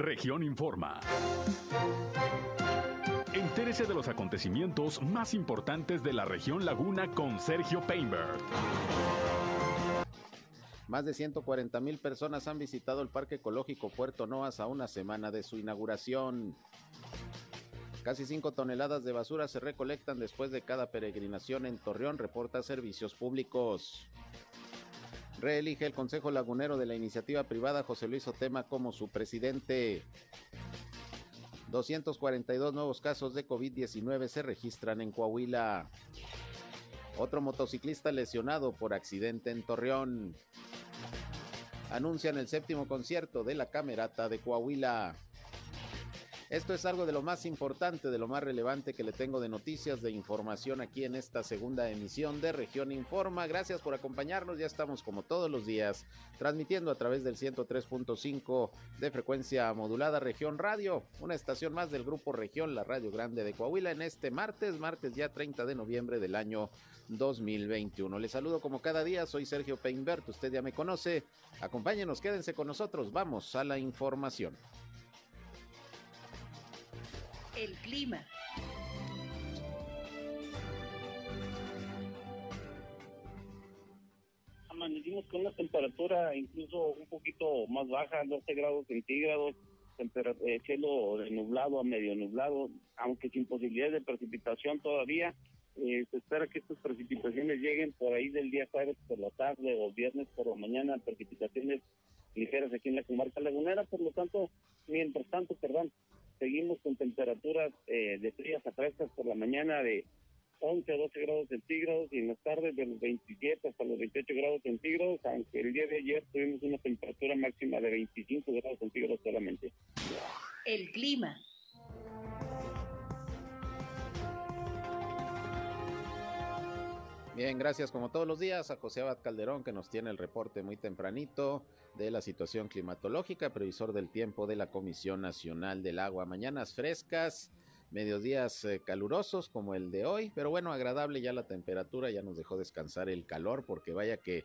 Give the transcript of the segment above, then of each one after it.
Región Informa. Entérese de los acontecimientos más importantes de la región Laguna con Sergio Painberg. Más de 140 mil personas han visitado el Parque Ecológico Puerto Noas a una semana de su inauguración. Casi 5 toneladas de basura se recolectan después de cada peregrinación en Torreón, reporta Servicios Públicos. Reelige el Consejo Lagunero de la iniciativa privada José Luis Otema como su presidente. 242 nuevos casos de COVID-19 se registran en Coahuila. Otro motociclista lesionado por accidente en Torreón. Anuncian el séptimo concierto de la Camerata de Coahuila. Esto es algo de lo más importante, de lo más relevante que le tengo de noticias, de información aquí en esta segunda emisión de Región Informa. Gracias por acompañarnos. Ya estamos como todos los días transmitiendo a través del 103.5 de frecuencia modulada Región Radio, una estación más del grupo Región, la Radio Grande de Coahuila, en este martes, martes ya 30 de noviembre del año 2021. Les saludo como cada día, soy Sergio Peinbert, usted ya me conoce. Acompáñenos, quédense con nosotros, vamos a la información. El clima. Amanecimos con una temperatura incluso un poquito más baja, 12 grados centígrados, eh, cielo nublado a medio nublado, aunque sin posibilidades de precipitación todavía. Eh, se espera que estas precipitaciones lleguen por ahí del día jueves por la tarde o viernes por la mañana, precipitaciones ligeras aquí en la comarca lagunera, por lo tanto, mientras tanto, perdón, seguimos con temperaturas eh, de frías a frescas por la mañana de 11 a 12 grados centígrados y en las tardes de los 27 hasta los 28 grados centígrados, aunque el día de ayer tuvimos una temperatura máxima de 25 grados centígrados solamente. El clima. Bien, gracias como todos los días a José Abad Calderón que nos tiene el reporte muy tempranito de la situación climatológica, previsor del tiempo de la Comisión Nacional del Agua. Mañanas frescas, mediodías eh, calurosos como el de hoy, pero bueno, agradable ya la temperatura, ya nos dejó descansar el calor porque vaya que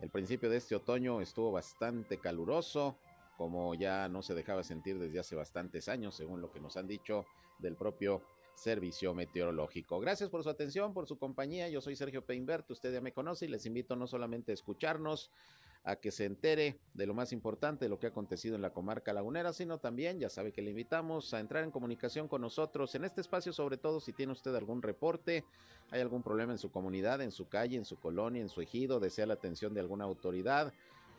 el principio de este otoño estuvo bastante caluroso, como ya no se dejaba sentir desde hace bastantes años, según lo que nos han dicho del propio Servicio Meteorológico. Gracias por su atención, por su compañía. Yo soy Sergio Peinbert, usted ya me conoce y les invito no solamente a escucharnos, a que se entere de lo más importante, de lo que ha acontecido en la comarca lagunera, sino también, ya sabe que le invitamos a entrar en comunicación con nosotros en este espacio, sobre todo si tiene usted algún reporte, hay algún problema en su comunidad, en su calle, en su colonia, en su ejido, desea la atención de alguna autoridad.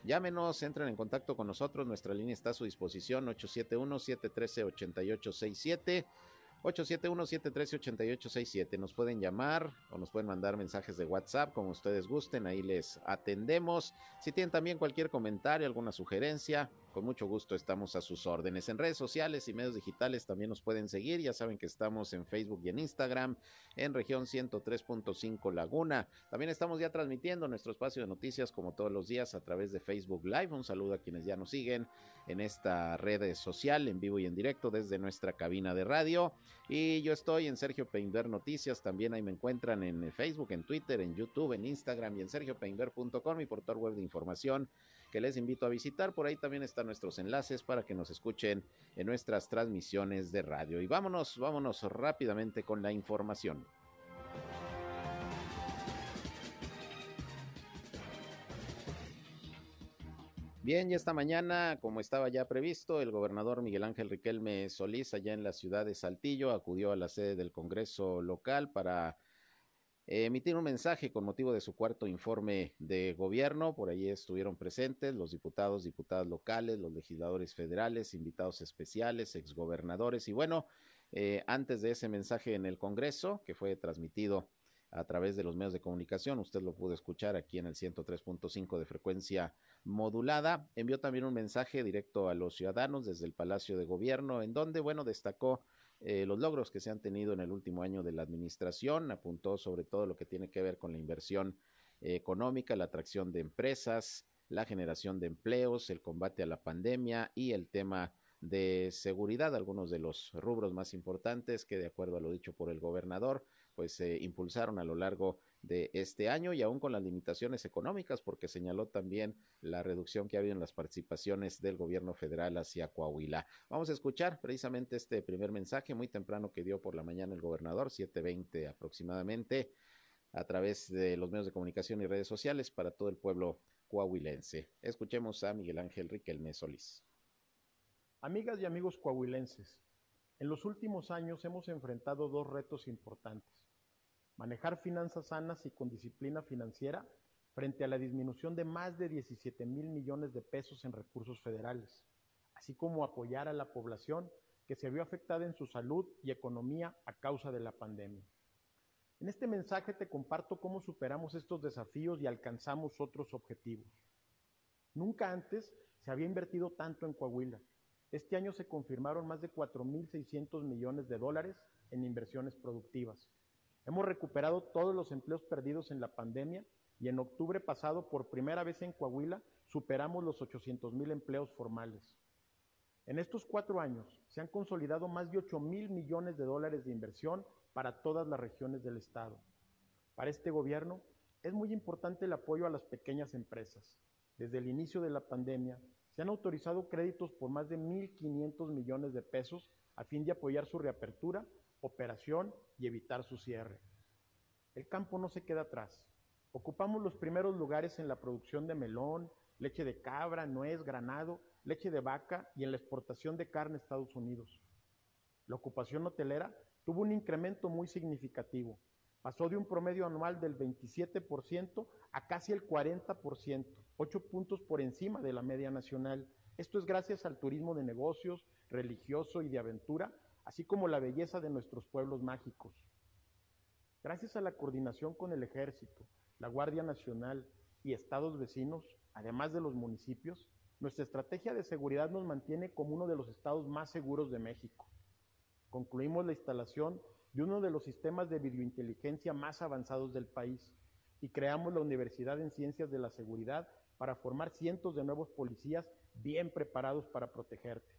Llámenos, entren en contacto con nosotros, nuestra línea está a su disposición 871-713-8867 871-713-8867. Nos pueden llamar o nos pueden mandar mensajes de WhatsApp como ustedes gusten, ahí les atendemos. Si tienen también cualquier comentario, alguna sugerencia, con mucho gusto estamos a sus órdenes. En redes sociales y medios digitales también nos pueden seguir. Ya saben que estamos en Facebook y en Instagram, en región 103.5 Laguna. También estamos ya transmitiendo nuestro espacio de noticias como todos los días a través de Facebook Live. Un saludo a quienes ya nos siguen en esta red social en vivo y en directo desde nuestra cabina de radio. Y yo estoy en Sergio Peinber Noticias. También ahí me encuentran en Facebook, en Twitter, en YouTube, en Instagram y en sergiopeinber.com, mi portal web de información que les invito a visitar. Por ahí también están nuestros enlaces para que nos escuchen en nuestras transmisiones de radio. Y vámonos, vámonos rápidamente con la información. Bien, y esta mañana, como estaba ya previsto, el gobernador Miguel Ángel Riquelme Solís, allá en la ciudad de Saltillo, acudió a la sede del Congreso local para emitir un mensaje con motivo de su cuarto informe de gobierno. Por ahí estuvieron presentes los diputados, diputadas locales, los legisladores federales, invitados especiales, exgobernadores. Y bueno, eh, antes de ese mensaje en el Congreso, que fue transmitido a través de los medios de comunicación, usted lo pudo escuchar aquí en el 103.5 de frecuencia modulada, envió también un mensaje directo a los ciudadanos desde el Palacio de Gobierno, en donde, bueno, destacó eh, los logros que se han tenido en el último año de la administración, apuntó sobre todo lo que tiene que ver con la inversión económica, la atracción de empresas, la generación de empleos, el combate a la pandemia y el tema de seguridad, algunos de los rubros más importantes que de acuerdo a lo dicho por el gobernador, pues se impulsaron a lo largo de este año y aún con las limitaciones económicas, porque señaló también la reducción que ha habido en las participaciones del gobierno federal hacia Coahuila. Vamos a escuchar precisamente este primer mensaje muy temprano que dio por la mañana el gobernador, 7.20 aproximadamente, a través de los medios de comunicación y redes sociales para todo el pueblo coahuilense. Escuchemos a Miguel Ángel Riquelme Solís. Amigas y amigos coahuilenses, en los últimos años hemos enfrentado dos retos importantes manejar finanzas sanas y con disciplina financiera frente a la disminución de más de 17 mil millones de pesos en recursos federales, así como apoyar a la población que se vio afectada en su salud y economía a causa de la pandemia. En este mensaje te comparto cómo superamos estos desafíos y alcanzamos otros objetivos. Nunca antes se había invertido tanto en Coahuila. Este año se confirmaron más de 4.600 millones de dólares en inversiones productivas Hemos recuperado todos los empleos perdidos en la pandemia y en octubre pasado, por primera vez en Coahuila, superamos los 800 mil empleos formales. En estos cuatro años se han consolidado más de 8 mil millones de dólares de inversión para todas las regiones del Estado. Para este gobierno es muy importante el apoyo a las pequeñas empresas. Desde el inicio de la pandemia se han autorizado créditos por más de 1.500 millones de pesos a fin de apoyar su reapertura operación y evitar su cierre. El campo no se queda atrás. Ocupamos los primeros lugares en la producción de melón, leche de cabra, nuez, granado, leche de vaca y en la exportación de carne a Estados Unidos. La ocupación hotelera tuvo un incremento muy significativo. Pasó de un promedio anual del 27% a casi el 40%, 8 puntos por encima de la media nacional. Esto es gracias al turismo de negocios, religioso y de aventura así como la belleza de nuestros pueblos mágicos. Gracias a la coordinación con el Ejército, la Guardia Nacional y estados vecinos, además de los municipios, nuestra estrategia de seguridad nos mantiene como uno de los estados más seguros de México. Concluimos la instalación de uno de los sistemas de videointeligencia más avanzados del país y creamos la Universidad en Ciencias de la Seguridad para formar cientos de nuevos policías bien preparados para protegerte.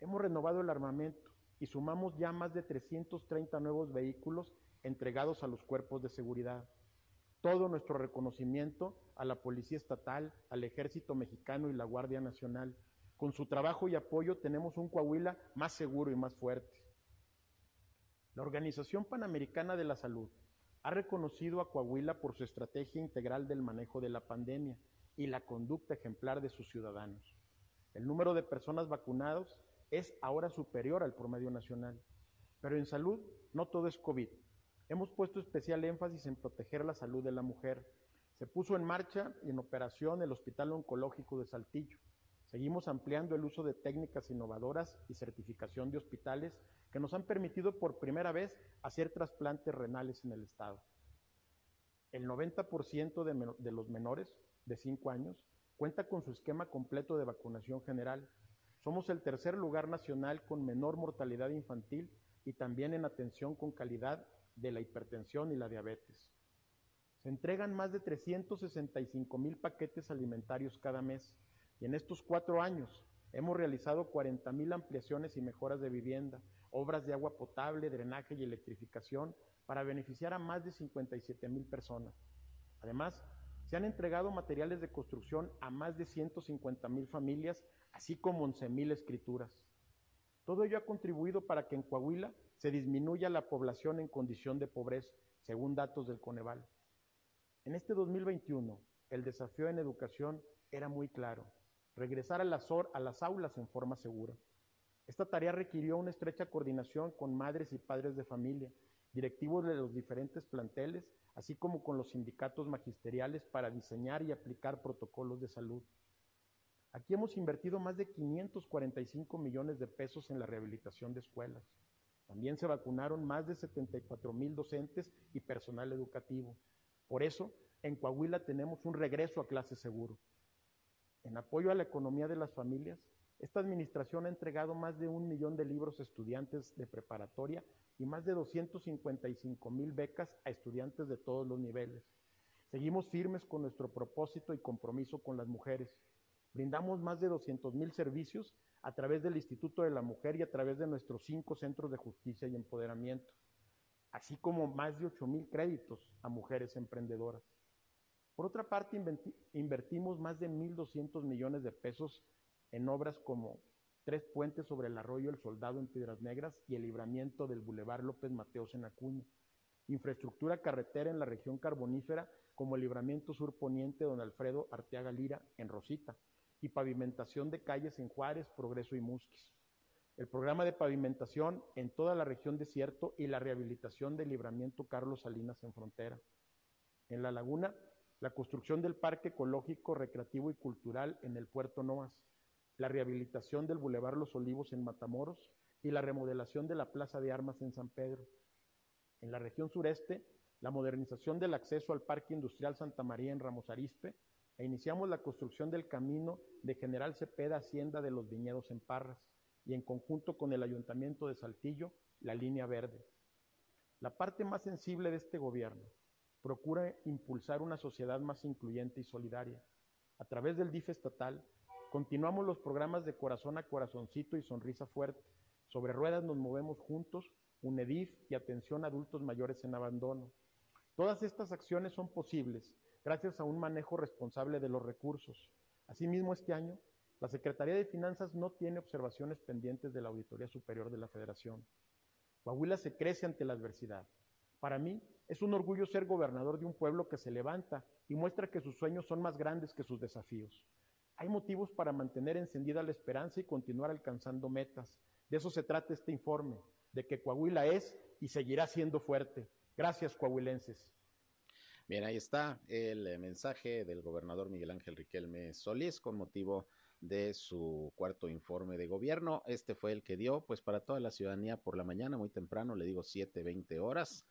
Hemos renovado el armamento y sumamos ya más de 330 nuevos vehículos entregados a los cuerpos de seguridad. Todo nuestro reconocimiento a la Policía Estatal, al Ejército Mexicano y la Guardia Nacional. Con su trabajo y apoyo tenemos un Coahuila más seguro y más fuerte. La Organización Panamericana de la Salud ha reconocido a Coahuila por su estrategia integral del manejo de la pandemia y la conducta ejemplar de sus ciudadanos. El número de personas vacunadas es ahora superior al promedio nacional. Pero en salud no todo es COVID. Hemos puesto especial énfasis en proteger la salud de la mujer. Se puso en marcha y en operación el Hospital Oncológico de Saltillo. Seguimos ampliando el uso de técnicas innovadoras y certificación de hospitales que nos han permitido por primera vez hacer trasplantes renales en el Estado. El 90% de, de los menores de 5 años cuenta con su esquema completo de vacunación general somos el tercer lugar nacional con menor mortalidad infantil y también en atención con calidad de la hipertensión y la diabetes. Se entregan más de 365 mil paquetes alimentarios cada mes y en estos cuatro años hemos realizado 40 mil ampliaciones y mejoras de vivienda, obras de agua potable, drenaje y electrificación para beneficiar a más de 57 mil personas. Además, se han entregado materiales de construcción a más de 150 mil familias así como 11.000 escrituras. Todo ello ha contribuido para que en Coahuila se disminuya la población en condición de pobreza, según datos del Coneval. En este 2021, el desafío en educación era muy claro, regresar a las, a las aulas en forma segura. Esta tarea requirió una estrecha coordinación con madres y padres de familia, directivos de los diferentes planteles, así como con los sindicatos magisteriales para diseñar y aplicar protocolos de salud. Aquí hemos invertido más de 545 millones de pesos en la rehabilitación de escuelas. También se vacunaron más de 74 mil docentes y personal educativo. Por eso, en Coahuila tenemos un regreso a clase seguro. En apoyo a la economía de las familias, esta administración ha entregado más de un millón de libros a estudiantes de preparatoria y más de 255 mil becas a estudiantes de todos los niveles. Seguimos firmes con nuestro propósito y compromiso con las mujeres Brindamos más de 200 mil servicios a través del Instituto de la Mujer y a través de nuestros cinco centros de justicia y empoderamiento. así como más de 8 mil créditos a mujeres emprendedoras. Por otra parte, invertimos más de 1.200 millones de pesos en obras como tres puentes sobre el arroyo El Soldado en Piedras Negras y el libramiento del Boulevard López Mateos en Acuña. Infraestructura carretera en la región carbonífera como el libramiento sur poniente Don Alfredo Arteaga Lira en Rosita y pavimentación de calles en Juárez, Progreso y Musquis. El programa de pavimentación en toda la región desierto y la rehabilitación del libramiento Carlos Salinas en Frontera. En La Laguna, la construcción del Parque Ecológico, Recreativo y Cultural en el Puerto Noas, la rehabilitación del Boulevard Los Olivos en Matamoros y la remodelación de la Plaza de Armas en San Pedro. En la región sureste, la modernización del acceso al Parque Industrial Santa María en Ramos Arispe e iniciamos la construcción del camino de General Cepeda Hacienda de los Viñedos en Parras y en conjunto con el Ayuntamiento de Saltillo, la línea verde. La parte más sensible de este gobierno procura impulsar una sociedad más incluyente y solidaria. A través del DIF estatal, continuamos los programas de corazón a corazoncito y sonrisa fuerte. Sobre ruedas nos movemos juntos, UNEDIF y atención a adultos mayores en abandono. Todas estas acciones son posibles gracias a un manejo responsable de los recursos. Asimismo, este año, la Secretaría de Finanzas no tiene observaciones pendientes de la Auditoría Superior de la Federación. Coahuila se crece ante la adversidad. Para mí, es un orgullo ser gobernador de un pueblo que se levanta y muestra que sus sueños son más grandes que sus desafíos. Hay motivos para mantener encendida la esperanza y continuar alcanzando metas. De eso se trata este informe, de que Coahuila es y seguirá siendo fuerte. Gracias, coahuilenses. Bien, ahí está el eh, mensaje del gobernador Miguel Ángel Riquelme Solís con motivo de su cuarto informe de gobierno. Este fue el que dio, pues, para toda la ciudadanía por la mañana, muy temprano, le digo 7, 20 horas.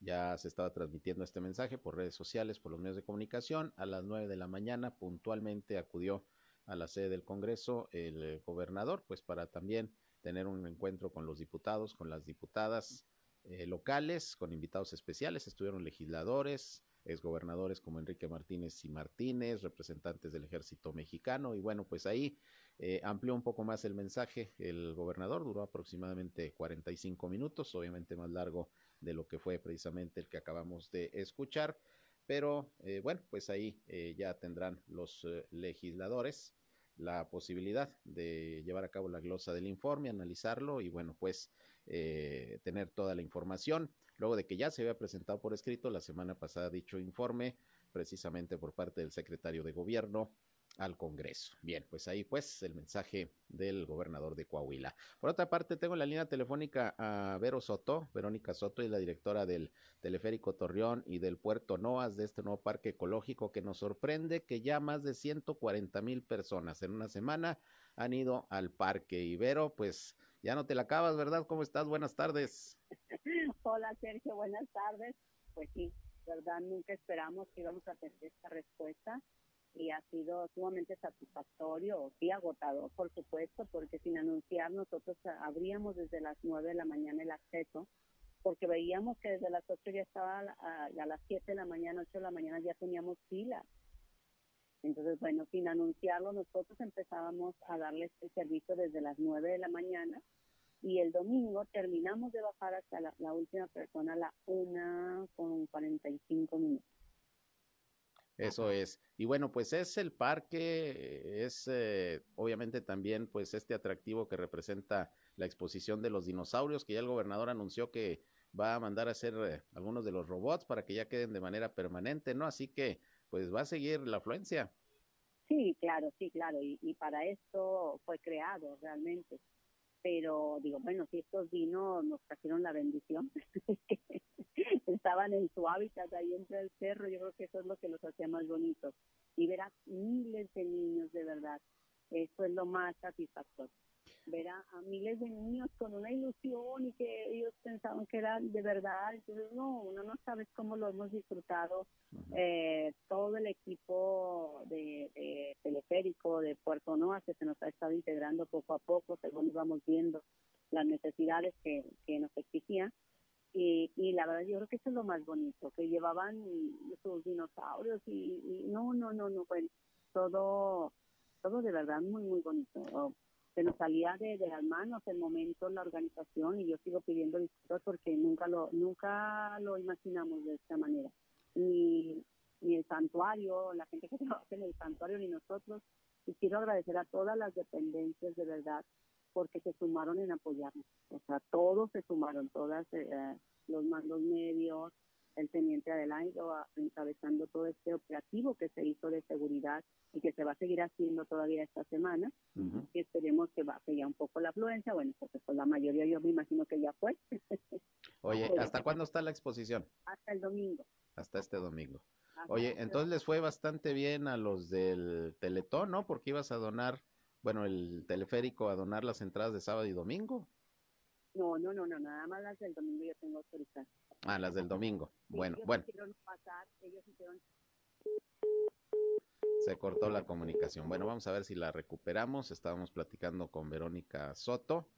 Ya se estaba transmitiendo este mensaje por redes sociales, por los medios de comunicación. A las 9 de la mañana, puntualmente acudió a la sede del Congreso el gobernador, pues, para también tener un encuentro con los diputados, con las diputadas eh, locales, con invitados especiales. Estuvieron legisladores, exgobernadores como Enrique Martínez y Martínez, representantes del ejército mexicano, y bueno, pues ahí eh, amplió un poco más el mensaje el gobernador, duró aproximadamente 45 minutos, obviamente más largo de lo que fue precisamente el que acabamos de escuchar, pero eh, bueno, pues ahí eh, ya tendrán los legisladores la posibilidad de llevar a cabo la glosa del informe, analizarlo y bueno, pues tener toda la información luego de que ya se había presentado por escrito la semana pasada dicho informe, precisamente por parte del secretario de Gobierno al Congreso. Bien, pues ahí pues el mensaje del gobernador de Coahuila. Por otra parte, tengo en la línea telefónica a Vero Soto, Verónica Soto, y la directora del Teleférico Torreón y del Puerto Noas de este nuevo parque ecológico que nos sorprende que ya más de 140 mil personas en una semana han ido al parque. Y Vero, pues ya no te la acabas, ¿verdad? ¿Cómo estás? Buenas tardes. Hola Sergio, buenas tardes. Pues sí, verdad, nunca esperamos que íbamos a tener esta respuesta y ha sido sumamente satisfactorio, y agotador, por supuesto, porque sin anunciar nosotros abríamos desde las 9 de la mañana el acceso, porque veíamos que desde las 8 ya estaba a, a las 7 de la mañana, 8 de la mañana ya teníamos fila. Entonces, bueno, sin anunciarlo, nosotros empezábamos a darles el servicio desde las 9 de la mañana y el domingo terminamos de bajar hasta la, última persona a la una con 45 minutos. Eso es. Y bueno, pues es el parque, es eh, obviamente también pues este atractivo que representa la exposición de los dinosaurios, que ya el gobernador anunció que va a mandar a hacer eh, algunos de los robots para que ya queden de manera permanente, ¿no? Así que pues va a seguir la afluencia. Sí, claro, sí, claro. Y, para esto fue creado realmente pero digo, bueno, si estos vinos nos trajeron la bendición, estaban en su hábitat ahí entre el cerro, yo creo que eso es lo que los hacía más bonitos. Y ver a miles de niños de verdad, eso es lo más satisfactorio. Ver a, miles de niños con una ilusión y que ellos pensaban que era de verdad, entonces no, uno no sabe cómo lo hemos disfrutado, eh, todo el equipo de, de, teleférico de Puerto Noa que se nos ha estado integrando poco a poco según íbamos viendo las necesidades que, que nos exigían. Y, y la verdad yo creo que eso es lo más bonito, que llevaban sus dinosaurios y, no, no, no, no, bueno, todo, todo de verdad muy, muy bonito. Se nos salía de, las manos el momento, la organización, y yo sigo pidiendo disculpas porque nunca lo, nunca lo imaginamos de esta manera. Ni, ni el santuario, la gente que trabaja en el santuario, ni nosotros. Y quiero agradecer a todas las dependencias de verdad porque se sumaron en apoyarnos. O sea, todos se sumaron, todas eh, los mandos medios, el teniente Adelaide encabezando todo este operativo que se hizo de seguridad y que se va a seguir haciendo todavía esta semana. Y esperemos que baje ya un poco la afluencia. Bueno, porque pues la mayoría yo me imagino que ya fue. Oye, ¿hasta cuándo está la exposición? Hasta el domingo. Hasta este domingo. Oye, entonces les fue bastante bien a los del Teletón, ¿no? Porque ibas a donar, bueno, el teleférico a donar las entradas de sábado y domingo. No, no, no, no, nada más las del domingo yo tengo autorizado. Ah, las del domingo. bueno, bueno. Se cortó la comunicación. Bueno, vamos a ver si la recuperamos. Estábamos platicando con Verónica Soto,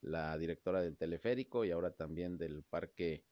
la directora del teleférico y ahora también del Parque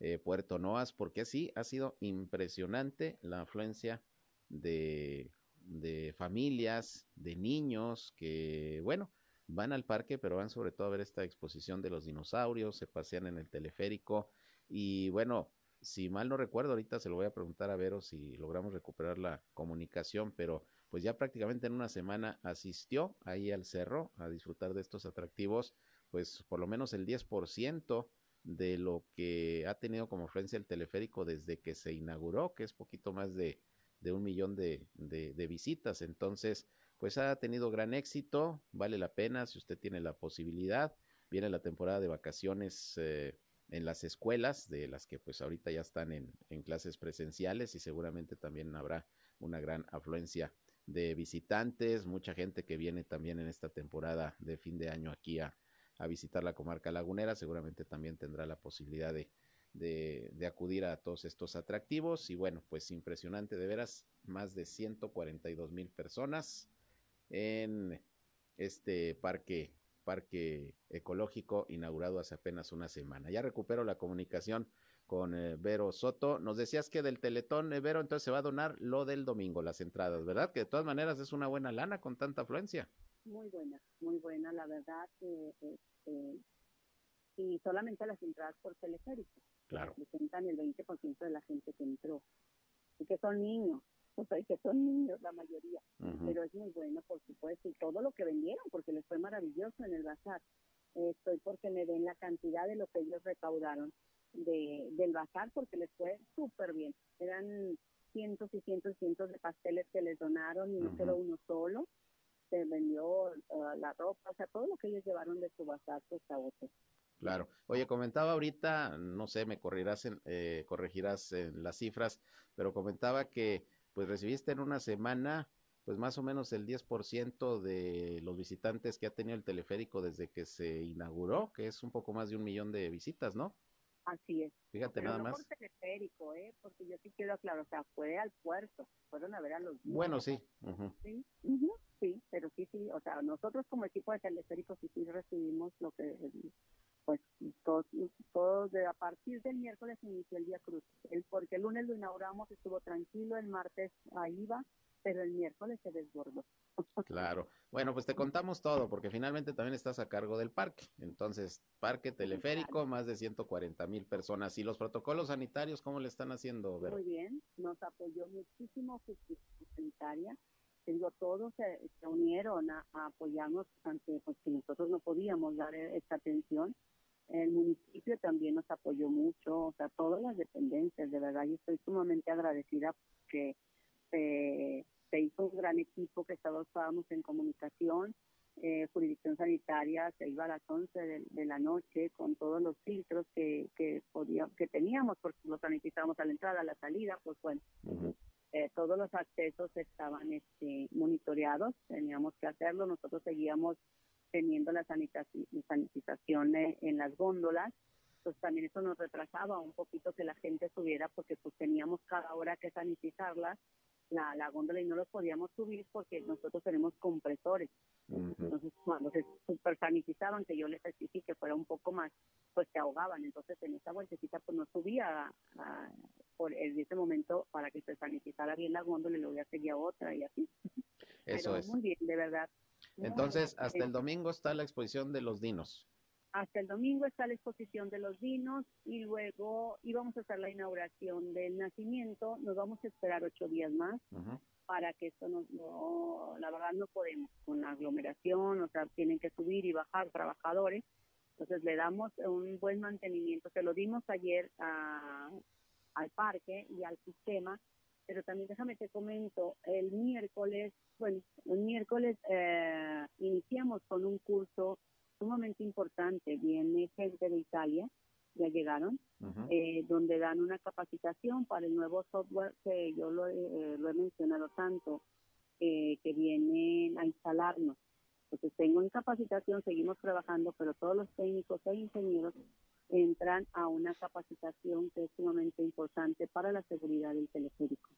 eh, Puerto Noas, porque sí, ha sido impresionante la afluencia de, de familias, de niños que, bueno, van al parque, pero van sobre todo a ver esta exposición de los dinosaurios, se pasean en el teleférico y bueno, si mal no recuerdo, ahorita se lo voy a preguntar a Vero si logramos recuperar la comunicación, pero pues ya prácticamente en una semana asistió ahí al cerro a disfrutar de estos atractivos, pues por lo menos el 10% de lo que ha tenido como frecuencia el teleférico desde que se inauguró, que es poquito más de, de un millón de, de visitas. Entonces, pues ha tenido gran éxito, vale la pena si usted tiene la posibilidad. Viene la temporada de vacaciones eh, en las escuelas, de las que pues ahorita ya están en, en, clases presenciales y seguramente también habrá una gran afluencia de visitantes, mucha gente que viene también en esta temporada de fin de año aquí a, visitar la comarca lagunera, seguramente también tendrá la posibilidad de, de, de, acudir a todos estos atractivos y bueno, pues impresionante de veras, más de 142 mil personas en este parque parque ecológico inaugurado hace apenas una semana. Ya recupero la comunicación con eh, Vero Soto. Nos decías que del Teletón, eh, Vero, entonces se va a donar lo del domingo, las entradas, ¿verdad? Que de todas maneras es una buena lana con tanta afluencia. Muy buena, muy buena, la verdad. Eh, eh, y solamente las entradas por teleférico. Claro. Representan el 20% de la gente que entró. Y que son niños o sea, que son niños la mayoría, pero es muy bueno, por supuesto, y todo lo que vendieron, porque les fue maravilloso en el bazar. estoy porque me den la cantidad de lo que ellos recaudaron de, del bazar, porque les fue súper bien. Eran cientos y cientos y cientos de pasteles que les donaron, y no solo uno solo. Se vendió uh, la ropa, o sea, todo lo que ellos llevaron de su bazar, pues a otros. Claro. Oye, comentaba ahorita, no sé, me corregirás en, eh, corregirás en las cifras, pero comentaba que pues recibiste en una semana pues más o menos el 10% de los visitantes que ha tenido el teleférico desde que se inauguró, que es un poco más de un millón de visitas, ¿no? Así es. Fíjate Pero nada no más. por teleférico, ¿eh? Porque yo sí quiero aclarar, o sea, fue al puerto, fueron a ver a los niños. Bueno, sí. Uh-huh. Sí, sí, pero sí, sí, o sea, nosotros como equipo de teleférico sí, sí recibimos lo que, pues, todos, todos de, a partir del miércoles inició el día cruz, el, porque el lunes lo inauguramos, estuvo tranquilo, el martes ahí va, pero el miércoles se desbordó. Claro. Bueno, pues te contamos todo, porque finalmente también estás a cargo del parque. Entonces, parque teleférico, más de 140 mil personas. ¿Y los protocolos sanitarios cómo le están haciendo, Vero? Muy bien, nos apoyó muchísimo Sanitaria. Digo, todos se, se unieron a, a, apoyarnos ante pues, que nosotros no podíamos dar esta atención. El municipio también nos apoyó mucho, o sea, todas las dependencias, de verdad, yo estoy sumamente agradecida porque se, se hizo un gran equipo que todos estábamos en comunicación, eh, jurisdicción sanitaria se iba a las 11 de, de, la noche con todos los filtros que, que, podía, que teníamos, porque los sanitizamos a la entrada, a la salida, pues bueno, uh -huh. eh, todos los accesos estaban este, monitoreados, teníamos que hacerlo, nosotros seguíamos teniendo la sanitización en las góndolas, pues también eso nos retrasaba un poquito que la gente subiera porque pues teníamos cada hora que sanitizarlas la, la góndola y no los podíamos subir porque nosotros tenemos compresores. Uh -huh. Entonces, cuando se super sanitizaban, que yo les exigí que fuera un poco más, pues se ahogaban. Entonces, en esa vueltecita, pues no subía a, a, por en ese momento para que se sanitizara bien la góndola y luego ya seguía otra y así. Eso Pero es. muy bien, de verdad. Entonces, hasta el domingo está la exposición de los dinos. Hasta el domingo está la exposición de los dinos y luego íbamos a hacer la inauguración del nacimiento. Nos vamos a esperar ocho días más para que esto no, la verdad no podemos con la aglomeración, o sea, tienen que subir y bajar trabajadores. Entonces le damos un buen mantenimiento. Se lo dimos ayer al parque y al sistema pero también déjame te comento, el miércoles, bueno, el miércoles eh, iniciamos con un curso sumamente importante, viene gente de Italia, ya llegaron, eh, donde dan una capacitación para el nuevo software que yo lo, eh, he mencionado tanto, que vienen a instalarnos. Entonces tengo en capacitación, seguimos trabajando, pero todos los técnicos e ingenieros entran a una capacitación que es sumamente importante para la seguridad del teleférico.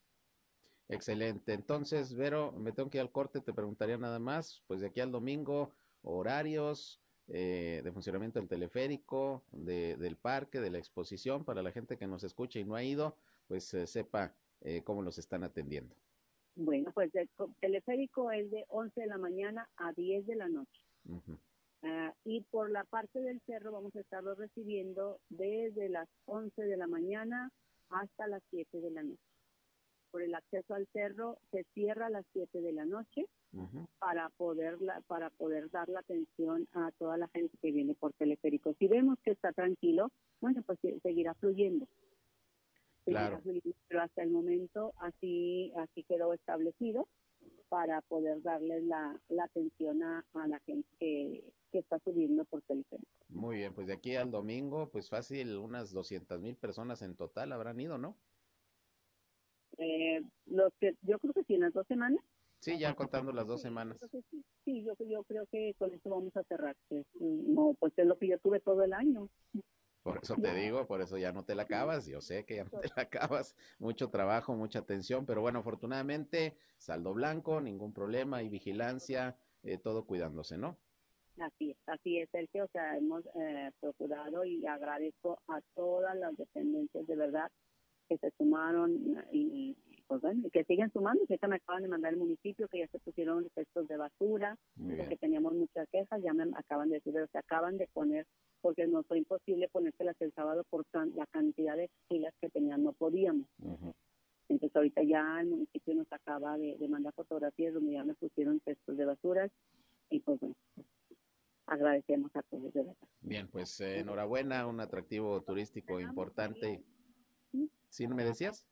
Excelente. Entonces, Vero, me tengo que ir al corte, te preguntaría nada más, pues de aquí al domingo, horarios eh, de funcionamiento del teleférico, del parque, de la exposición, para la gente que nos escucha y no ha ido, pues eh, sepa eh, cómo los están atendiendo. Bueno, pues el teleférico es de 11 de la mañana a 10 de la noche. Ah, y por la parte del cerro vamos a estarlo recibiendo desde las 11 de la mañana hasta las 7 de la noche. Por el acceso al cerro se cierra a las 7 de la noche para poder para poder dar la atención a toda la gente que viene por teleférico. Si vemos que está tranquilo, bueno, pues seguirá fluyendo. Claro. pero hasta el momento así así quedó establecido para poder darle la, atención a, la gente que, está subiendo por teleférico. Muy bien, pues de aquí al domingo, pues fácil, unas 200 mil personas en total habrán ido, ¿no? Eh, los que, yo creo que sí, en las dos semanas. Sí, ya contando las dos semanas. Sí, yo, yo creo que con esto vamos a cerrar. no, pues es lo que yo tuve todo el año. Por eso te digo, por eso ya no te la acabas. Yo sé que ya no te la acabas. Mucho trabajo, mucha atención, pero bueno, afortunadamente, saldo blanco, ningún problema y vigilancia, eh, todo cuidándose, ¿no? Así es, así es, Sergio. O sea, hemos eh, procurado y agradezco a todas las dependencias de verdad que se sumaron y, pues bueno, que siguen sumando. Que me acaban de mandar el municipio que ya se pusieron restos de basura, porque teníamos muchas quejas. Ya me acaban de decir, se acaban de poner porque no fue imposible ponérselas el sábado por la cantidad de filas que tenían, no podíamos. Entonces ahorita ya el municipio nos acaba de, mandar fotografías donde ya me pusieron cestos de basuras y pues bueno, agradecemos a todos de verdad. Bien, pues eh, enhorabuena, un atractivo turístico importante. ¿Sí me decías?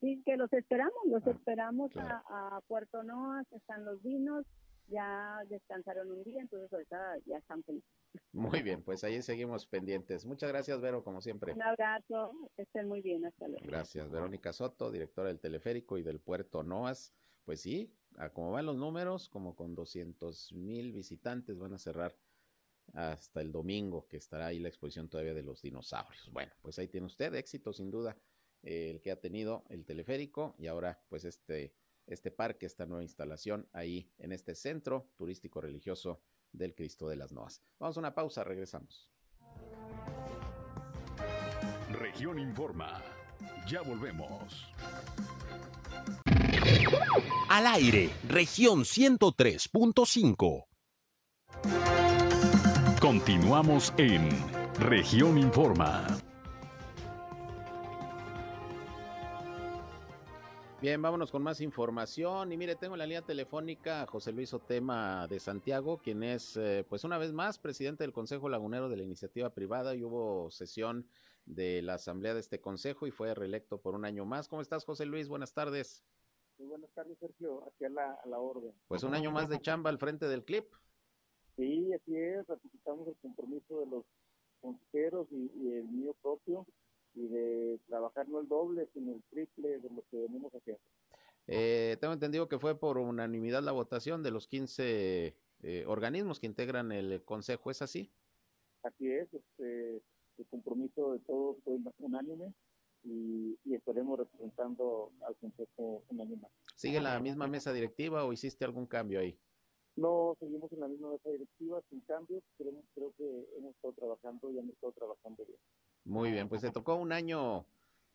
Sí, que los esperamos, los ah, esperamos a, a, Puerto Noas, están los vinos, ya descansaron un día, entonces ahorita ya están felices. Muy bien, pues ahí seguimos pendientes. Muchas gracias, Vero, como siempre. Un abrazo, estén muy bien, hasta luego. Gracias, Verónica Soto, directora del teleférico y del puerto Noas. Pues sí, a como van los números, como con 200 mil visitantes van a cerrar hasta el domingo, que estará ahí la exposición todavía de los dinosaurios. Bueno, pues ahí tiene usted éxito, sin duda, el que ha tenido el teleférico y ahora pues este este parque, esta nueva instalación ahí en este centro turístico religioso del Cristo de las Noas. Vamos a una pausa, regresamos. Región Informa. Ya volvemos. Al aire, región 103.5. Continuamos en región Informa. Bien, vámonos con más información. Y mire, tengo en la línea telefónica a José Luis Otema de Santiago, quien es, eh, pues una vez más, presidente del Consejo Lagunero de la Iniciativa Privada y hubo sesión de la asamblea de este consejo y fue reelecto por un año más. ¿Cómo estás, José Luis? Buenas tardes. Muy buenas tardes, Sergio. Aquí a la, orden. Pues un año más de chamba al frente del CLIP. Sí, así es. Ratificamos el compromiso de los consejeros y el mío propio y de trabajar no el doble, sino el triple de lo que venimos haciendo. Eh, tengo entendido que fue por unanimidad la votación de los 15 eh, organismos que integran el Consejo, ¿es así? Así es, este, el compromiso de todos fue unánime y, y estaremos representando al Consejo unánime. ¿Sigue la misma mesa directiva o hiciste algún cambio ahí? No, seguimos en la misma mesa directiva, sin cambios, creo, creo que hemos estado trabajando y hemos estado trabajando bien. Muy bien, pues se tocó un año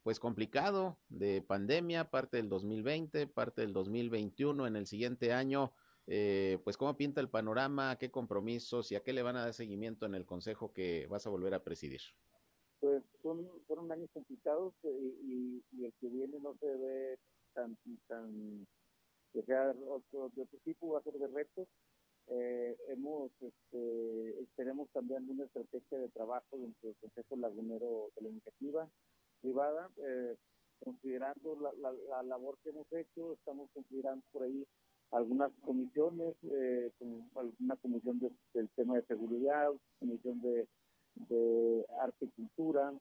pues complicado de pandemia, parte del 2020, parte del 2021, en el siguiente año, eh, pues cómo pinta el panorama, qué compromisos y a qué le van a dar seguimiento en el consejo que vas a volver a presidir. Pues son, fueron años complicados eh, y, el que viene no se ve tan, tan que sea otro, de otro tipo, va a ser de retos. Eh, hemos, este, tenemos también una estrategia de trabajo dentro del Consejo Lagunero de la Iniciativa Privada, eh, considerando la, la, labor que hemos hecho, estamos considerando por ahí algunas comisiones, eh, como alguna comisión del tema de seguridad, comisión de, de arte y cultura,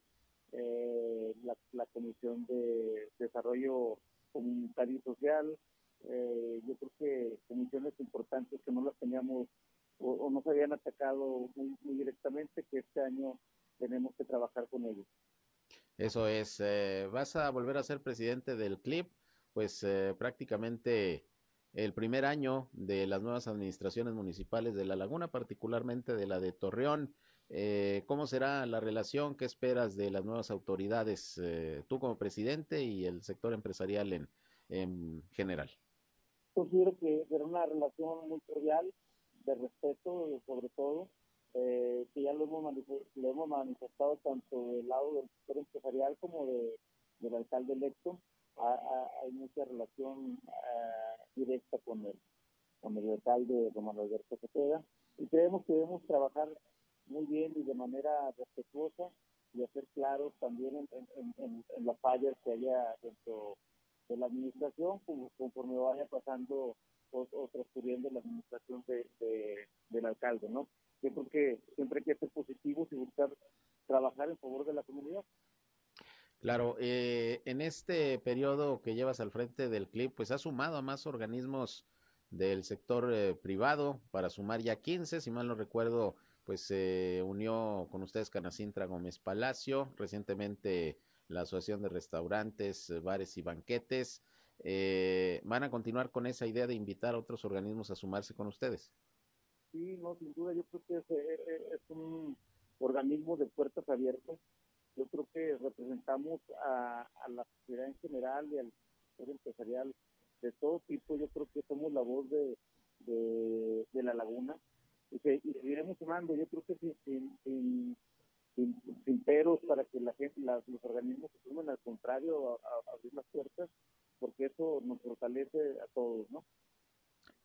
eh, la, la, comisión de desarrollo comunitario y social. Eh, yo creo que comisiones importantes que no las teníamos o, no se habían atacado muy, muy, directamente, que este año tenemos que trabajar con ellos. Eso es, eh, vas a volver a ser presidente del CLIP, pues eh, prácticamente el primer año de las nuevas administraciones municipales de La Laguna, particularmente de la de Torreón. Eh, ¿Cómo será la relación? ¿Qué esperas de las nuevas autoridades, eh, tú como presidente y el sector empresarial en general? Considero que será una relación muy cordial, de respeto sobre todo, eh, que ya lo hemos, manifestado, hemos manifestado tanto del lado del sector empresarial como de, del alcalde electo hay mucha relación uh, directa con el, con el alcalde Román Alberto Cepeda y creemos que debemos trabajar muy bien y de manera respetuosa y hacer claros también en las fallas que haya dentro de la administración conforme vaya pasando o, o transcurriendo la administración de, de, del alcalde, ¿no? Yo creo que siempre hay que ser positivos y buscar trabajar en favor de la comunidad. Claro, eh, en este periodo que llevas al frente del CLIP, pues has sumado a más organismos del sector eh, privado para sumar ya 15, si mal no recuerdo, pues se unió con ustedes Canacintra Gómez Palacio, recientemente la Asociación de Restaurantes, Bares y Banquetes. Eh, ¿Van a continuar con esa idea de invitar a otros organismos a sumarse con ustedes? Sí, no, sin duda, yo creo que es, es un organismo de puertas abiertas yo creo que representamos a, la sociedad en general y al sector empresarial de todo tipo. Yo creo que somos la voz de, de, la laguna y, seguiremos sumando. Yo creo que sin, peros para que la gente, los organismos se sumen al contrario a abrir las puertas, porque eso nos fortalece a todos, ¿no?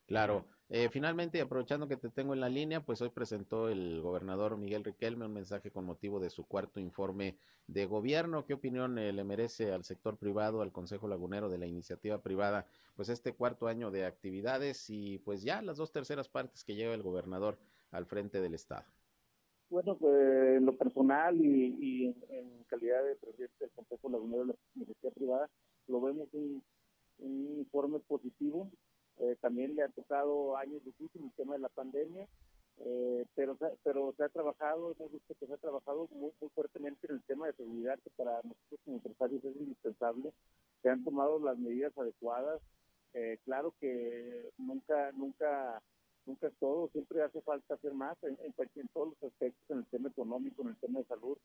Claro. Eh, finalmente, aprovechando que te tengo en la línea, pues hoy presentó el gobernador Miguel Riquelme un mensaje con motivo de su cuarto informe de gobierno. ¿Qué opinión eh, le merece al sector privado, al Consejo Lagunero de la iniciativa privada, pues este cuarto año de actividades y pues ya las dos terceras partes que lleva el gobernador al frente del Estado? Bueno, pues en lo personal y, en, calidad de presidente del Consejo Lagunero de la iniciativa privada, lo vemos un, un informe positivo eh, también le ha tocado años difíciles el tema de la pandemia, eh, pero, pero se ha trabajado, hemos visto que se ha trabajado muy, muy fuertemente en el tema de seguridad, que para nosotros como empresarios es indispensable. Se han tomado las medidas adecuadas. Eh, claro que nunca, nunca, nunca es todo, siempre hace falta hacer más en, en, en todos los aspectos, en el tema económico, en el tema de salud,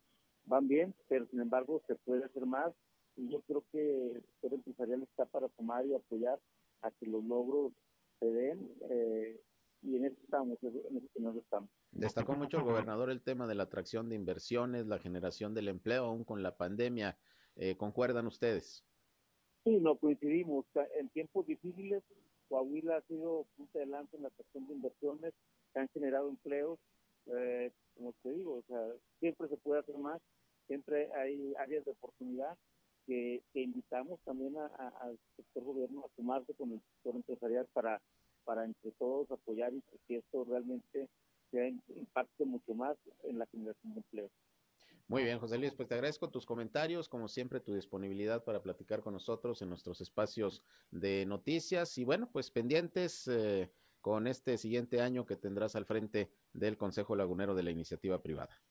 van bien, pero sin embargo se puede hacer más y yo creo que el sector empresarial está para tomar y apoyar a que los logros se den eh, y en eso estamos, en eso estamos. Destacó mucho el gobernador el tema de la atracción de inversiones, la generación del empleo, aún con la pandemia. Eh, ¿Concuerdan ustedes? Sí, no coincidimos. En tiempos difíciles, Coahuila ha sido punta de lanza en la atracción de inversiones, que han generado empleos. Eh, como te digo, o sea, siempre se puede hacer más, siempre hay áreas de oportunidad que, invitamos también al sector gobierno a sumarse con el sector empresarial para, para entre todos apoyar y que esto realmente sea impacte mucho más en la generación de empleo. Muy bien, José Luis, pues te agradezco tus comentarios, como siempre tu disponibilidad para platicar con nosotros en nuestros espacios de noticias y bueno, pues pendientes eh, con este siguiente año que tendrás al frente del Consejo Lagunero de la Iniciativa Privada.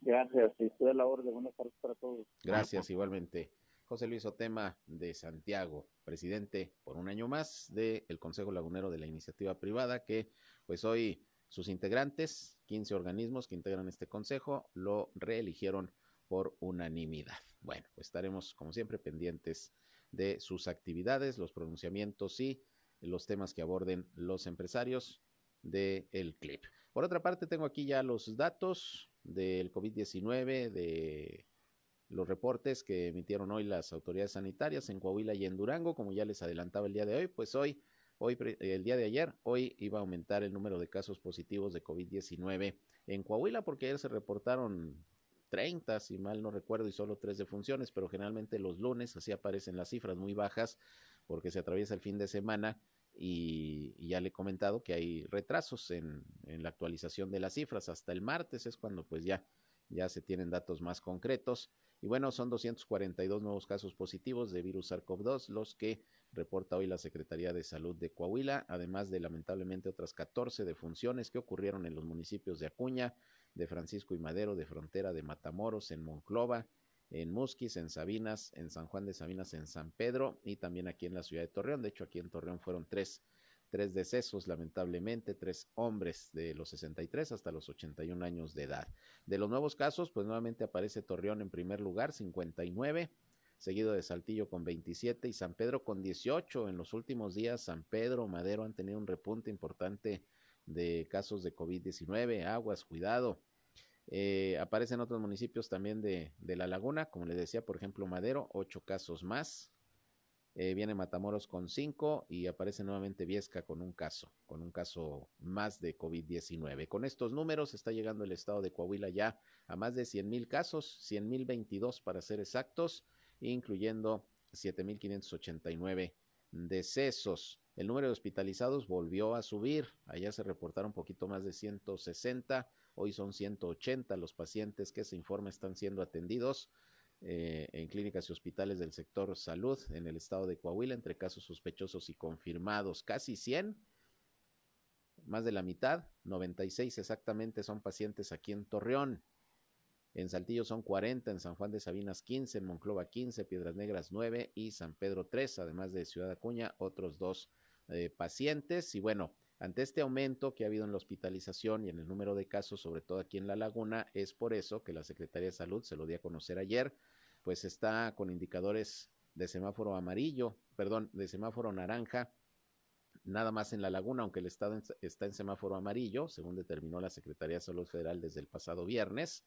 Gracias, estoy a la orden. Buenas tardes para todos. Gracias, igualmente. José Luis Otema de Santiago, presidente por un año más del Consejo Lagunero de la Iniciativa Privada, que pues hoy sus integrantes, 15 organismos que integran este consejo, lo reeligieron por unanimidad. Bueno, pues estaremos como siempre pendientes de sus actividades, los pronunciamientos y los temas que aborden los empresarios del el CLIP. Por otra parte, tengo aquí ya los datos del COVID-19, de los reportes que emitieron hoy las autoridades sanitarias en Coahuila y en Durango, como ya les adelantaba el día de hoy, pues hoy, hoy el día de ayer, hoy iba a aumentar el número de casos positivos de COVID-19 en Coahuila, porque ayer se reportaron 30, si mal no recuerdo, y solo tres defunciones, pero generalmente los lunes así aparecen las cifras muy bajas porque se atraviesa el fin de semana y, ya le he comentado que hay retrasos en, en, la actualización de las cifras. Hasta el martes es cuando pues ya, ya se tienen datos más concretos. Y bueno, son 242 nuevos casos positivos de virus SARS-CoV-2 los que reporta hoy la Secretaría de Salud de Coahuila, además de lamentablemente otras 14 defunciones que ocurrieron en los municipios de Acuña, de Francisco y Madero, de Frontera, de Matamoros, en Monclova, en Musquis, en Sabinas, en San Juan de Sabinas, en San Pedro y también aquí en la ciudad de Torreón. De hecho, aquí en Torreón fueron tres, tres decesos, lamentablemente, tres hombres de los 63 hasta los 81 años de edad. De los nuevos casos, pues nuevamente aparece Torreón en primer lugar, 59 seguido de Saltillo con 27 y San Pedro con 18. En los últimos días, San Pedro, Madero han tenido un repunte importante de casos de COVID-19. Aguas, cuidado. Eh, aparecen otros municipios también de, de, La Laguna, como les decía, por ejemplo, Madero, ocho casos más. Eh, viene Matamoros con cinco y aparece nuevamente Viesca con un caso, con un caso más de COVID-19. Con estos números está llegando el estado de Coahuila ya a más de 100 mil casos, 100 mil 22 para ser exactos, incluyendo 7.589 decesos. El número de hospitalizados volvió a subir. Allá se reportaron un poquito más de 160. Hoy son 180 los pacientes que se informa están siendo atendidos eh, en clínicas y hospitales del sector salud en el estado de Coahuila entre casos sospechosos y confirmados. Casi 100, más de la mitad, 96 exactamente son pacientes aquí en Torreón. En Saltillo son 40, en San Juan de Sabinas 15, en Monclova 15, Piedras Negras 9 y San Pedro 3, además de Ciudad Acuña, otros dos eh, pacientes. Y bueno, ante este aumento que ha habido en la hospitalización y en el número de casos, sobre todo aquí en La Laguna, es por eso que la Secretaría de Salud, se lo di a conocer ayer, pues está con indicadores de semáforo amarillo, perdón, de semáforo naranja, nada más en La Laguna, aunque el estado está en semáforo amarillo, según determinó la Secretaría de Salud Federal desde el pasado viernes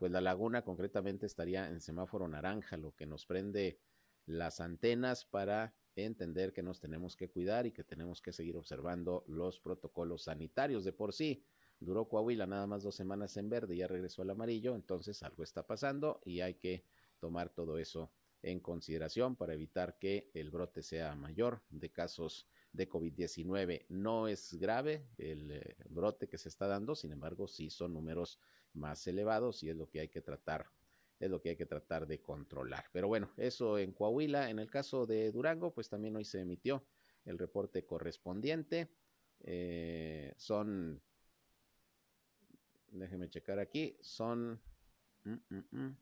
pues la laguna concretamente estaría en semáforo naranja, lo que nos prende las antenas para entender que nos tenemos que cuidar y que tenemos que seguir observando los protocolos sanitarios. De por sí, duró Coahuila nada más dos semanas en verde ya regresó al amarillo, entonces algo está pasando y hay que tomar todo eso en consideración para evitar que el brote sea mayor de casos de COVID-19. No es grave el eh, brote que se está dando, sin embargo, sí son números más elevados y es lo que hay que tratar es lo que hay que tratar de controlar. Pero bueno, eso en Coahuila. En el caso de Durango, pues también hoy se emitió el reporte correspondiente. Eh, son, déjeme checar aquí, son, mm, mm, mm.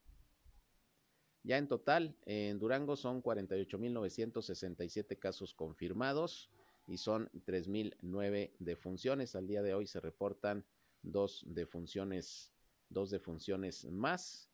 ya en total, en Durango son 48.967 casos confirmados y son 3.009 defunciones. Al día de hoy se reportan dos defunciones dos defunciones más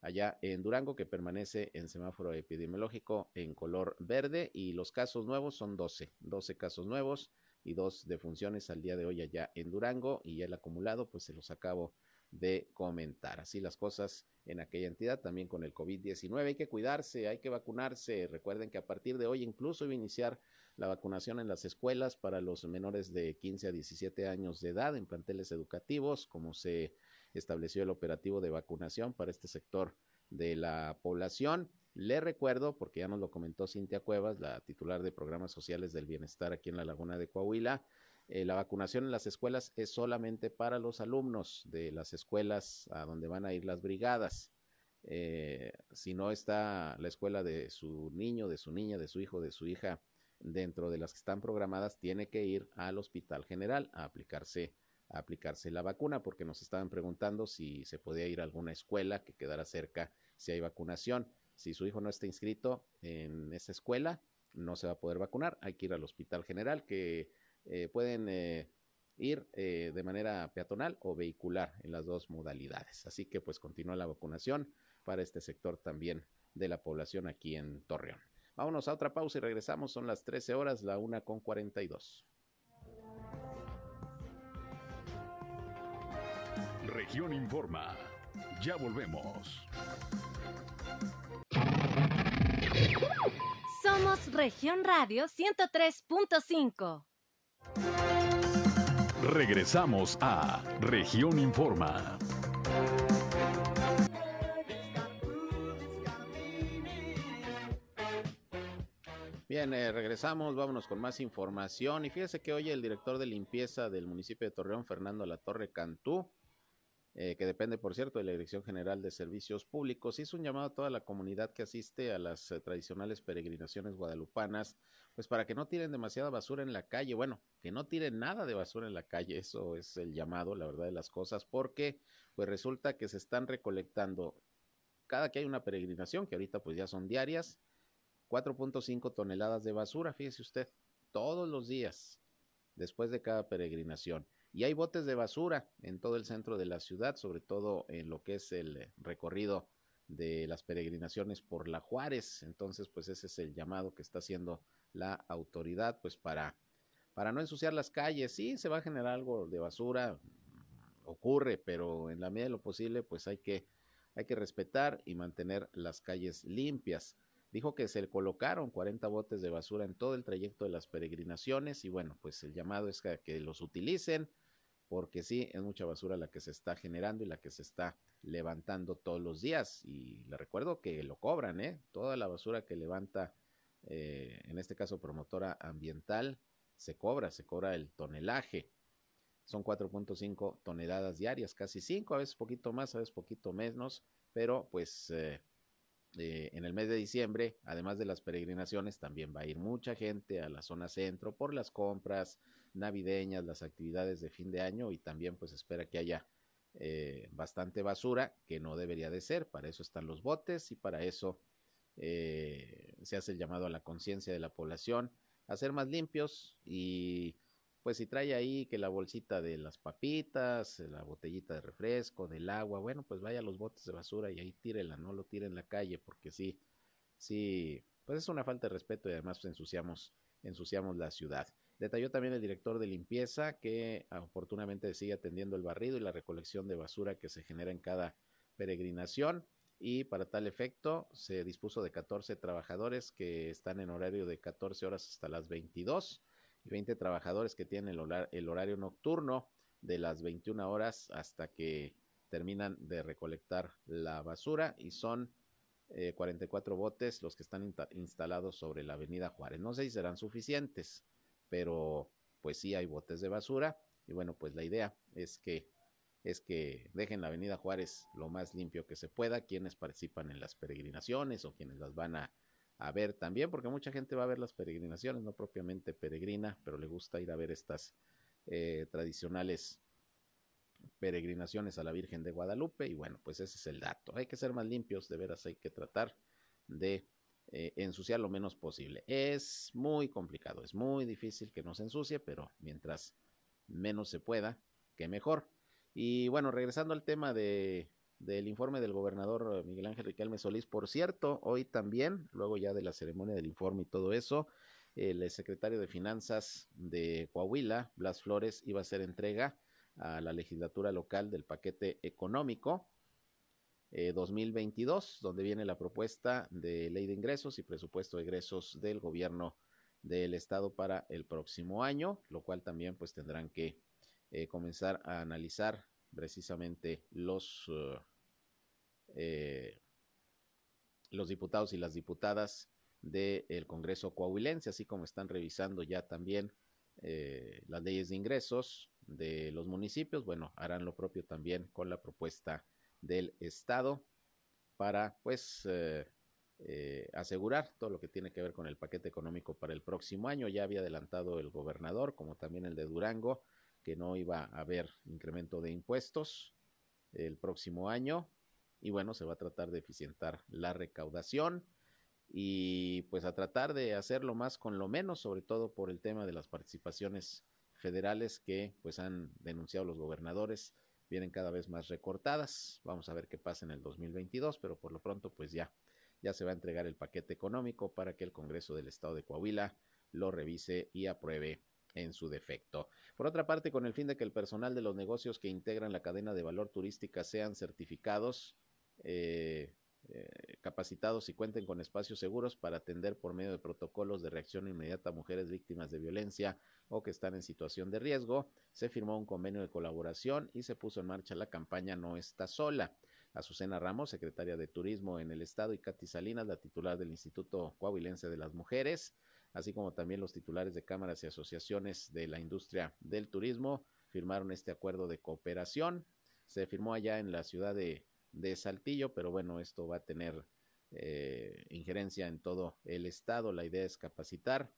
allá en Durango que permanece en semáforo epidemiológico en color verde y los casos nuevos son 12, 12 casos nuevos y dos defunciones al día de hoy allá en Durango y el acumulado pues se los acabo de comentar. Así las cosas en aquella entidad también con el COVID-19. Hay que cuidarse, hay que vacunarse. Recuerden que a partir de hoy incluso iba a iniciar la vacunación en las escuelas para los menores de 15 a 17 años de edad en planteles educativos, como se estableció el operativo de vacunación para este sector de la población. Le recuerdo, porque ya nos lo comentó Cintia Cuevas, la titular de programas sociales del bienestar aquí en la Laguna de Coahuila, eh, la vacunación en las escuelas es solamente para los alumnos de las escuelas a donde van a ir las brigadas. Eh, si no está la escuela de su niño, de su niña, de su hijo, de su hija dentro de las que están programadas, tiene que ir al hospital general a aplicarse, a aplicarse la vacuna, porque nos estaban preguntando si se podía ir a alguna escuela que quedara cerca si hay vacunación. Si su hijo no está inscrito en esa escuela, no se va a poder vacunar. Hay que ir al hospital general, que eh, pueden eh, ir eh, de manera peatonal o vehicular en las dos modalidades. Así que pues continúa la vacunación para este sector también de la población aquí en Torreón. Vámonos a otra pausa y regresamos. Son las 13 horas, la una con 42. Región Informa. Ya volvemos. Somos Región Radio 103.5. Regresamos a Región Informa. Bien, eh, regresamos, vámonos con más información. Y fíjese que hoy el director de limpieza del municipio de Torreón, Fernando La Torre Cantú, eh, que depende, por cierto, de la Dirección General de Servicios Públicos, hizo un llamado a toda la comunidad que asiste a las eh, tradicionales peregrinaciones guadalupanas, pues para que no tiren demasiada basura en la calle, bueno, que no tiren nada de basura en la calle, eso es el llamado, la verdad de las cosas, porque pues resulta que se están recolectando cada que hay una peregrinación, que ahorita pues ya son diarias, 4.5 toneladas de basura, fíjese usted, todos los días, después de cada peregrinación. Y hay botes de basura en todo el centro de la ciudad, sobre todo en lo que es el recorrido de las peregrinaciones por la Juárez. Entonces, pues ese es el llamado que está haciendo la autoridad, pues para, para no ensuciar las calles. Sí, se va a generar algo de basura, ocurre, pero en la medida de lo posible, pues hay que, hay que respetar y mantener las calles limpias. Dijo que se le colocaron 40 botes de basura en todo el trayecto de las peregrinaciones y bueno, pues el llamado es que los utilicen, porque sí, es mucha basura la que se está generando y la que se está levantando todos los días. Y le recuerdo que lo cobran, ¿eh? Toda la basura que levanta, eh, en este caso promotora ambiental, se cobra, se cobra el tonelaje. Son 4.5 toneladas diarias, casi 5, a veces poquito más, a veces poquito menos, pero pues eh, en el mes de diciembre, además de las peregrinaciones, también va a ir mucha gente a la zona centro por las compras navideñas, las actividades de fin de año y también pues espera que haya eh, bastante basura, que no debería de ser, para eso están los botes y para eso eh, se hace el llamado a la conciencia de la población a ser más limpios y pues si trae ahí que la bolsita de las papitas, la botellita de refresco, del agua, bueno, pues vaya a los botes de basura y ahí tírela, no lo tire en la calle, porque sí, sí, pues es una falta de respeto y además ensuciamos, ensuciamos la ciudad. Detalló también el director de limpieza que oportunamente sigue atendiendo el barrido y la recolección de basura que se genera en cada peregrinación y para tal efecto se dispuso de 14 trabajadores que están en horario de 14 horas hasta las 22 y 20 trabajadores que tienen el, horario nocturno de las 21 horas hasta que terminan de recolectar la basura y son 44 eh, botes los que están instalados sobre la avenida Juárez. No sé si serán suficientes, pero pues sí hay botes de basura y bueno, pues la idea es que es que dejen la avenida Juárez lo más limpio que se pueda, quienes participan en las peregrinaciones o quienes las van a a ver también, porque mucha gente va a ver las peregrinaciones, no propiamente peregrina, pero le gusta ir a ver estas eh, tradicionales peregrinaciones a la Virgen de Guadalupe y bueno, pues ese es el dato. Hay que ser más limpios, de veras hay que tratar de eh, ensuciar lo menos posible. Es muy complicado, es muy difícil que no se ensucie, pero mientras menos se pueda, que mejor. Y bueno, regresando al tema de del informe del gobernador eh, Miguel Ángel Riquelme Solís. Por cierto, hoy también, luego ya de la ceremonia del informe y todo eso, el secretario de Finanzas de Coahuila, Blas Flores, iba a hacer entrega a la legislatura local del paquete económico 2022, eh, donde viene la propuesta de ley de ingresos y presupuesto de egresos del gobierno del estado para el próximo año, lo cual también pues tendrán que eh, comenzar a analizar precisamente los eh, los diputados y las diputadas del Congreso coahuilense, así como están revisando ya también eh, las leyes de ingresos de los municipios, bueno, harán lo propio también con la propuesta del Estado para, pues, eh, asegurar todo lo que tiene que ver con el paquete económico para el próximo año. Ya había adelantado el gobernador, como también el de Durango, que no iba a haber incremento de impuestos el próximo año y bueno, se va a tratar de eficientar la recaudación y pues a tratar de hacerlo más con lo menos, sobre todo por el tema de las participaciones federales que pues han denunciado los gobernadores, vienen cada vez más recortadas. Vamos a ver qué pasa en el 2022, pero por lo pronto pues ya ya se va a entregar el paquete económico para que el Congreso del Estado de Coahuila lo revise y apruebe en su defecto. Por otra parte, con el fin de que el personal de los negocios que integran la cadena de valor turística sean certificados, eh, eh, capacitados y cuenten con espacios seguros para atender por medio de protocolos de reacción inmediata a mujeres víctimas de violencia o que están en situación de riesgo, se firmó un convenio de colaboración y se puso en marcha la campaña No está sola. Azucena Ramos, secretaria de Turismo en el Estado, y Katy Salinas, la titular del Instituto Coahuilense de las Mujeres, así como también los titulares de cámaras y asociaciones de la industria del turismo, firmaron este acuerdo de cooperación. Se firmó allá en la ciudad de, Saltillo, pero bueno, esto va a tener eh, injerencia en todo el estado. La idea es capacitar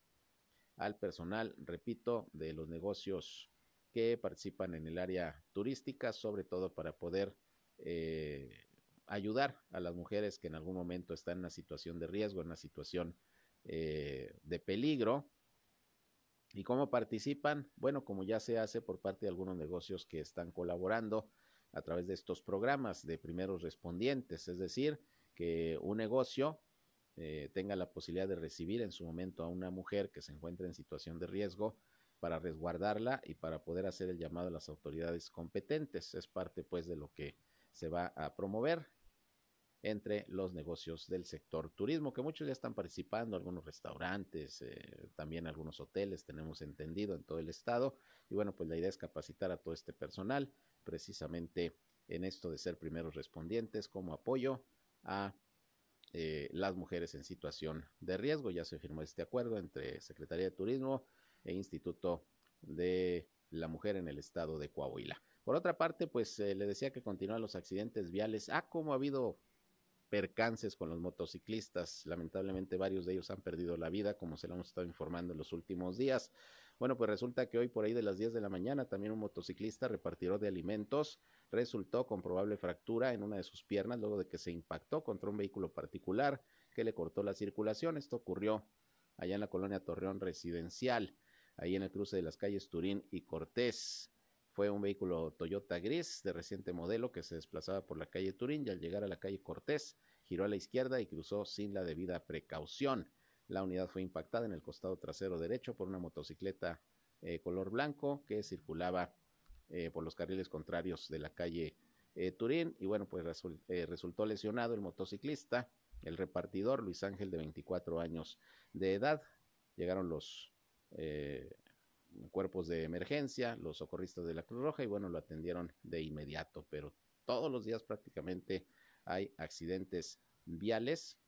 al personal, repito, de los negocios que participan en el área turística, sobre todo para poder eh, ayudar a las mujeres que en algún momento están en una situación de riesgo, en una situación eh, de peligro. ¿Y cómo participan? Bueno, como ya se hace por parte de algunos negocios que están colaborando a través de estos programas de primeros respondientes, es decir, que un negocio eh, tenga la posibilidad de recibir en su momento a una mujer que se encuentra en situación de riesgo para resguardarla y para poder hacer el llamado a las autoridades competentes. Es parte pues de lo que se va a promover entre los negocios del sector turismo, que muchos ya están participando, algunos restaurantes, eh, también algunos hoteles, tenemos entendido en todo el estado. Y bueno, pues la idea es capacitar a todo este personal precisamente en esto de ser primeros respondientes como apoyo a eh, las mujeres en situación de riesgo. Ya se firmó este acuerdo entre Secretaría de Turismo e Instituto de la Mujer en el estado de Coahuila. Por otra parte, pues eh, le decía que continúan los accidentes viales. Ah, como ha habido percances con los motociclistas. Lamentablemente varios de ellos han perdido la vida, como se lo hemos estado informando en los últimos días. Bueno, pues resulta que hoy por ahí de las 10 de la mañana también un motociclista repartidor de alimentos resultó con probable fractura en una de sus piernas luego de que se impactó contra un vehículo particular que le cortó la circulación. Esto ocurrió allá en la colonia Torreón Residencial, ahí en el cruce de las calles Turín y Cortés. Fue un vehículo Toyota gris de reciente modelo que se desplazaba por la calle Turín y al llegar a la calle Cortés giró a la izquierda y cruzó sin la debida precaución. La unidad fue impactada en el costado trasero derecho por una motocicleta eh, color blanco que circulaba eh, por los carriles contrarios de la calle eh, Turín. Y bueno, pues resultó lesionado el motociclista, el repartidor Luis Ángel de 24 años de edad. Llegaron los cuerpos de emergencia, los socorristas de la Cruz Roja y bueno, lo atendieron de inmediato, pero todos los días prácticamente hay accidentes viales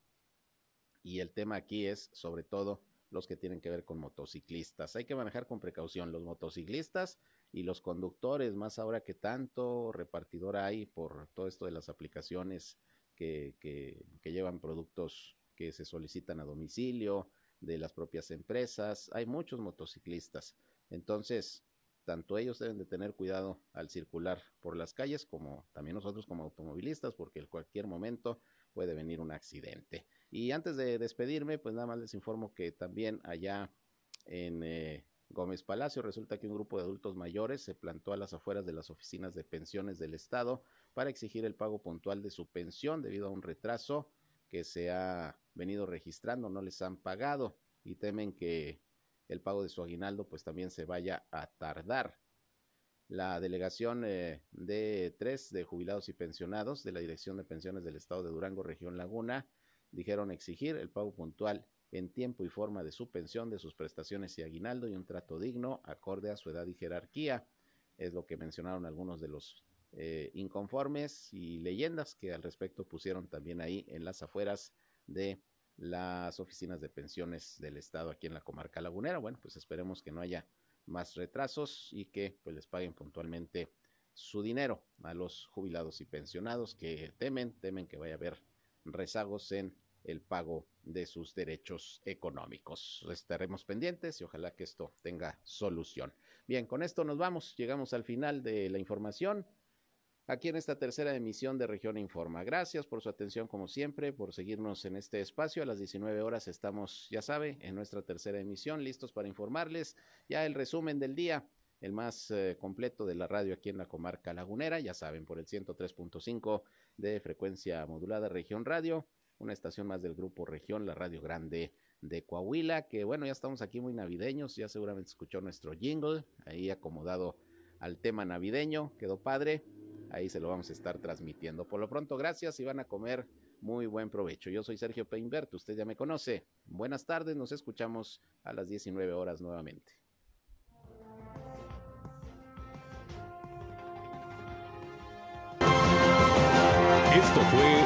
y el tema aquí es sobre todo los que tienen que ver con motociclistas. Hay que manejar con precaución los motociclistas y los conductores, más ahora que tanto repartidor hay por todo esto de las aplicaciones que, que, que llevan productos que se solicitan a domicilio, de las propias empresas. Hay muchos motociclistas. Entonces, tanto ellos deben de tener cuidado al circular por las calles como también nosotros como automovilistas porque en cualquier momento puede venir un accidente. Y antes de despedirme, pues nada más les informo que también allá en eh, Gómez Palacio resulta que un grupo de adultos mayores se plantó a las afueras de las oficinas de pensiones del Estado para exigir el pago puntual de su pensión debido a un retraso que se ha venido registrando, no les han pagado y temen que el pago de su aguinaldo pues también se vaya a tardar. La delegación eh, de tres de jubilados y pensionados de la Dirección de Pensiones del Estado de Durango, región Laguna, dijeron exigir el pago puntual en tiempo y forma de su pensión, de sus prestaciones y aguinaldo y un trato digno acorde a su edad y jerarquía. Es lo que mencionaron algunos de los eh, inconformes y leyendas que al respecto pusieron también ahí en las afueras de las oficinas de pensiones del Estado aquí en la comarca lagunera. Bueno, pues esperemos que no haya más retrasos y que pues les paguen puntualmente su dinero a los jubilados y pensionados que temen, temen que vaya a haber rezagos en el pago de sus derechos económicos. Estaremos pendientes y ojalá que esto tenga solución. Bien, con esto nos vamos, llegamos al final de la información aquí en esta tercera emisión de Región Informa. Gracias por su atención como siempre, por seguirnos en este espacio. A las 19 horas estamos, ya sabe, en nuestra tercera emisión, listos para informarles ya el resumen del día, el más eh, completo de la radio aquí en la comarca lagunera, ya saben, por el 103.5 de frecuencia modulada Región Radio una estación más del Grupo Región, la Radio Grande de Coahuila, que bueno, ya estamos aquí muy navideños, ya seguramente escuchó nuestro jingle, ahí acomodado al tema navideño, quedó padre, ahí se lo vamos a estar transmitiendo. Por lo pronto, gracias y van a comer muy buen provecho. Yo soy Sergio Peinbert, usted ya me conoce. Buenas tardes, nos escuchamos a las 19 horas nuevamente. Esto fue